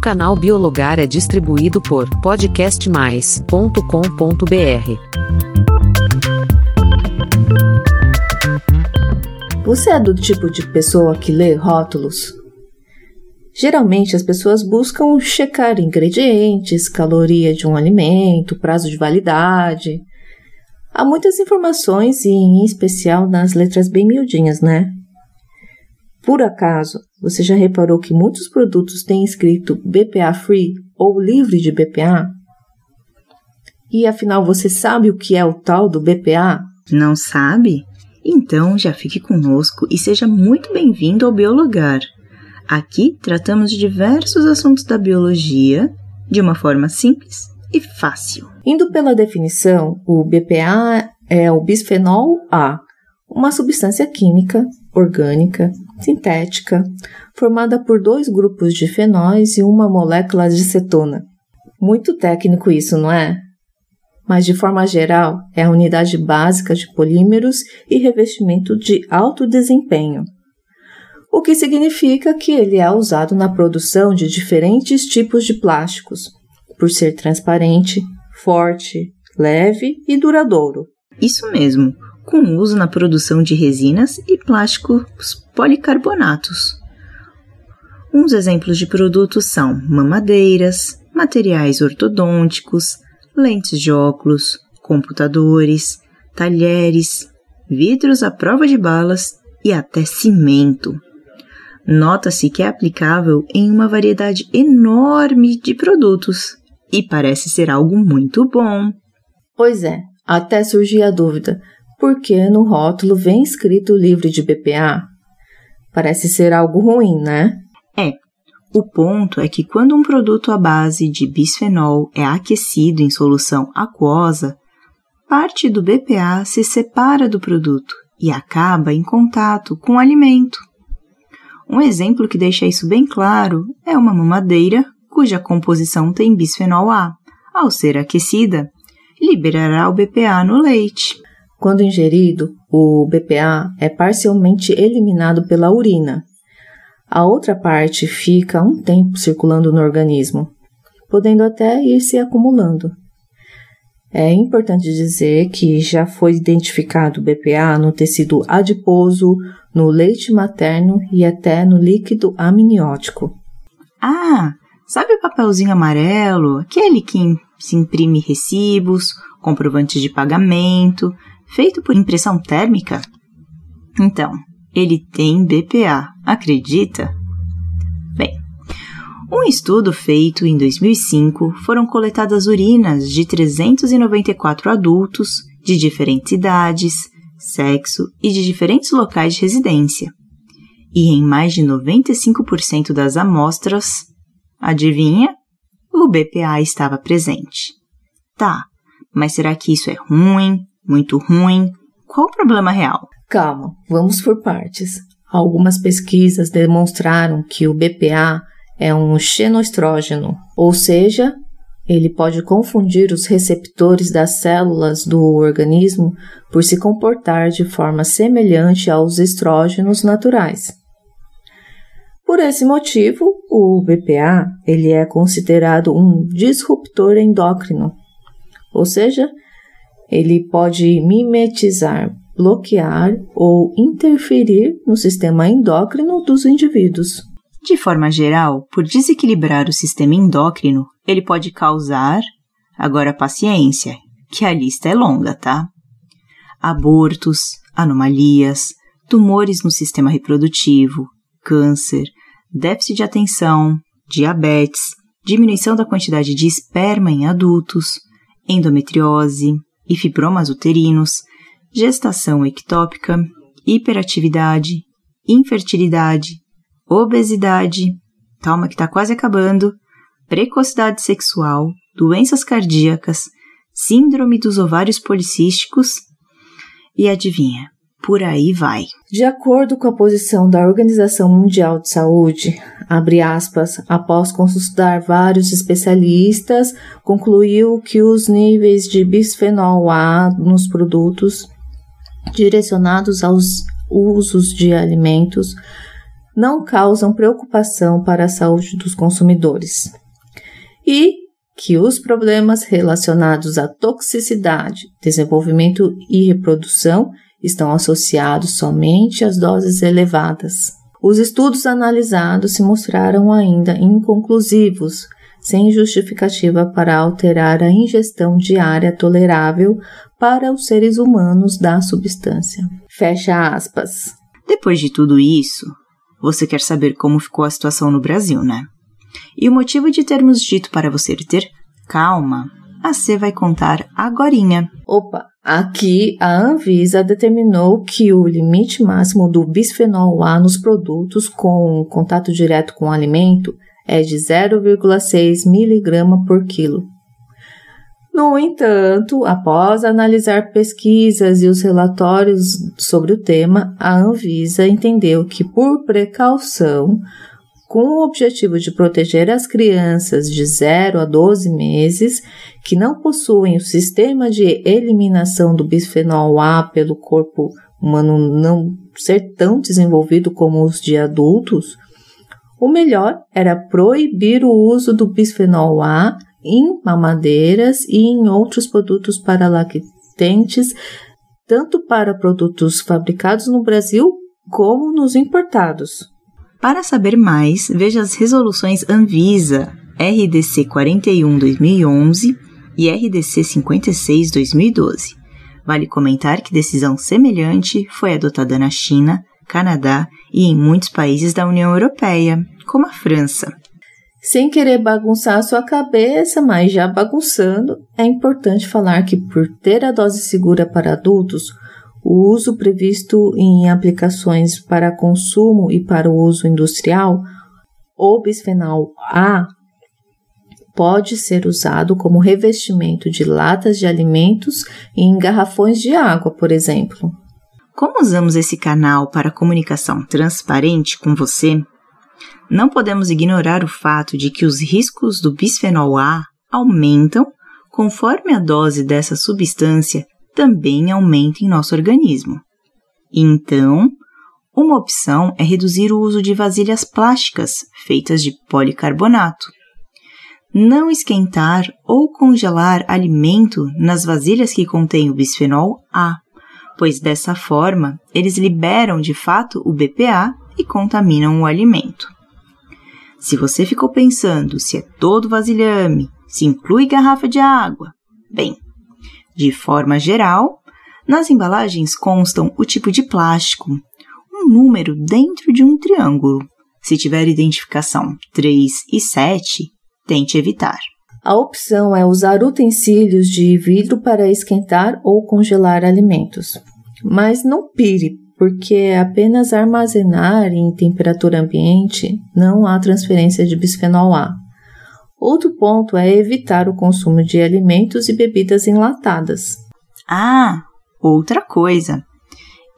canal Biologar é distribuído por podcastmais.com.br. Você é do tipo de pessoa que lê rótulos? Geralmente as pessoas buscam checar ingredientes, caloria de um alimento, prazo de validade. Há muitas informações e em especial nas letras bem miudinhas, né? Por acaso, você já reparou que muitos produtos têm escrito BPA free ou livre de BPA? E afinal, você sabe o que é o tal do BPA? Não sabe? Então já fique conosco e seja muito bem-vindo ao Biologar. Aqui tratamos de diversos assuntos da biologia de uma forma simples e fácil. Indo pela definição, o BPA é o bisfenol A, uma substância química, orgânica, sintética, formada por dois grupos de fenóis e uma molécula de cetona. Muito técnico isso, não é? Mas de forma geral, é a unidade básica de polímeros e revestimento de alto desempenho. O que significa que ele é usado na produção de diferentes tipos de plásticos, por ser transparente, forte, leve e duradouro. Isso mesmo com uso na produção de resinas e plásticos policarbonatos. Uns exemplos de produtos são mamadeiras, materiais ortodônticos, lentes de óculos, computadores, talheres, vidros à prova de balas e até cimento. Nota-se que é aplicável em uma variedade enorme de produtos e parece ser algo muito bom. Pois é, até surgir a dúvida: porque no rótulo vem escrito livre de BPA. Parece ser algo ruim, né? É. O ponto é que quando um produto à base de bisfenol é aquecido em solução aquosa, parte do BPA se separa do produto e acaba em contato com o alimento. Um exemplo que deixa isso bem claro é uma mamadeira cuja composição tem bisfenol A. Ao ser aquecida, liberará o BPA no leite. Quando ingerido, o BPA é parcialmente eliminado pela urina. A outra parte fica um tempo circulando no organismo, podendo até ir se acumulando. É importante dizer que já foi identificado BPA no tecido adiposo, no leite materno e até no líquido amniótico. Ah, sabe o papelzinho amarelo, aquele que se imprime recibos, comprovantes de pagamento, feito por impressão térmica? Então, ele tem BPA, acredita? Bem, um estudo feito em 2005 foram coletadas urinas de 394 adultos de diferentes idades, sexo e de diferentes locais de residência. E em mais de 95% das amostras, adivinha? O BPA estava presente. Tá, mas será que isso é ruim? Muito ruim. Qual o problema real? Calma, vamos por partes. Algumas pesquisas demonstraram que o BPA é um xenoestrógeno, ou seja, ele pode confundir os receptores das células do organismo por se comportar de forma semelhante aos estrógenos naturais. Por esse motivo, o BPA ele é considerado um disruptor endócrino, ou seja, ele pode mimetizar, bloquear ou interferir no sistema endócrino dos indivíduos. De forma geral, por desequilibrar o sistema endócrino, ele pode causar, agora paciência, que a lista é longa, tá? Abortos, anomalias, tumores no sistema reprodutivo, câncer, déficit de atenção, diabetes, diminuição da quantidade de esperma em adultos, endometriose, e fibromas uterinos, gestação ectópica, hiperatividade, infertilidade, obesidade, calma que está quase acabando, precocidade sexual, doenças cardíacas, síndrome dos ovários policísticos e adivinha, por aí vai. De acordo com a posição da Organização Mundial de Saúde, abre aspas, após consultar vários especialistas, concluiu que os níveis de bisfenol A nos produtos direcionados aos usos de alimentos não causam preocupação para a saúde dos consumidores. E que os problemas relacionados à toxicidade, desenvolvimento e reprodução estão associados somente às doses elevadas. Os estudos analisados se mostraram ainda inconclusivos, sem justificativa para alterar a ingestão diária tolerável para os seres humanos da substância. Fecha aspas. Depois de tudo isso, você quer saber como ficou a situação no Brasil, né? E o motivo de termos dito para você ter calma, a C vai contar agorinha. Opa, aqui a Anvisa determinou que o limite máximo do bisfenol A nos produtos com contato direto com o alimento é de 0,6 mg por quilo. No entanto, após analisar pesquisas e os relatórios sobre o tema, a Anvisa entendeu que, por precaução, com o objetivo de proteger as crianças de 0 a 12 meses que não possuem o sistema de eliminação do bisfenol A pelo corpo humano não ser tão desenvolvido como os de adultos, o melhor era proibir o uso do bisfenol A em mamadeiras e em outros produtos para lactentes, tanto para produtos fabricados no Brasil como nos importados. Para saber mais, veja as resoluções Anvisa RDC 41/2011 e RDC 56/2012. Vale comentar que decisão semelhante foi adotada na China, Canadá e em muitos países da União Europeia, como a França. Sem querer bagunçar a sua cabeça, mas já bagunçando, é importante falar que, por ter a dose segura para adultos, o uso previsto em aplicações para consumo e para o uso industrial, o bisfenol A pode ser usado como revestimento de latas de alimentos e em garrafões de água, por exemplo. Como usamos esse canal para comunicação transparente com você, não podemos ignorar o fato de que os riscos do bisfenol A aumentam conforme a dose dessa substância também aumenta em nosso organismo. Então, uma opção é reduzir o uso de vasilhas plásticas feitas de policarbonato. Não esquentar ou congelar alimento nas vasilhas que contêm o bisfenol A, pois dessa forma eles liberam de fato o BPA e contaminam o alimento. Se você ficou pensando se é todo vasilhame, se inclui garrafa de água, bem, de forma geral, nas embalagens constam o tipo de plástico, um número dentro de um triângulo. Se tiver identificação 3 e 7, tente evitar. A opção é usar utensílios de vidro para esquentar ou congelar alimentos. Mas não pire, porque apenas armazenar em temperatura ambiente não há transferência de bisfenol A. Outro ponto é evitar o consumo de alimentos e bebidas enlatadas. Ah, outra coisa.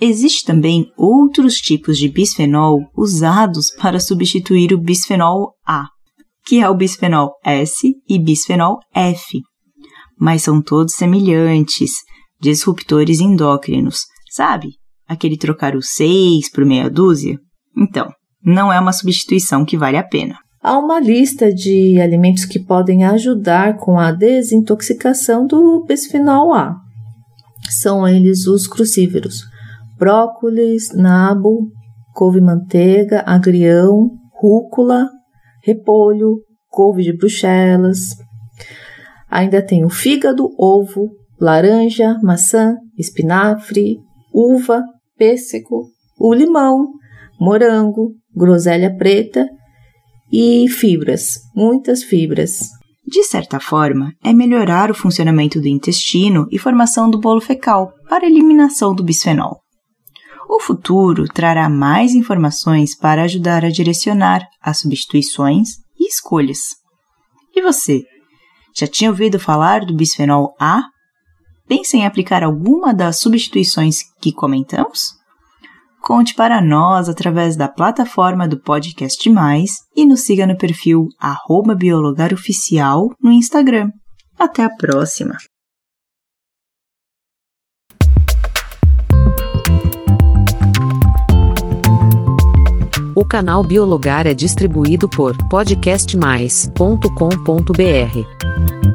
Existem também outros tipos de bisfenol usados para substituir o bisfenol A, que é o bisfenol S e bisfenol F. Mas são todos semelhantes, disruptores endócrinos, sabe? Aquele trocar o 6 por meia dúzia? Então, não é uma substituição que vale a pena. Há uma lista de alimentos que podem ajudar com a desintoxicação do bisfenol A. São eles os crucíferos: brócolis, nabo, couve-manteiga, agrião, rúcula, repolho, couve de bruxelas. Ainda tem o fígado, ovo, laranja, maçã, espinafre, uva, pêssego, o limão, morango, groselha preta e fibras, muitas fibras. De certa forma, é melhorar o funcionamento do intestino e formação do bolo fecal para eliminação do bisfenol. O futuro trará mais informações para ajudar a direcionar as substituições e escolhas. E você? Já tinha ouvido falar do bisfenol A? Pensa em aplicar alguma das substituições que comentamos? Conte para nós através da plataforma do Podcast Mais e nos siga no perfil biologaroficial no Instagram. Até a próxima! O canal Biologar é distribuído por podcastmais.com.br.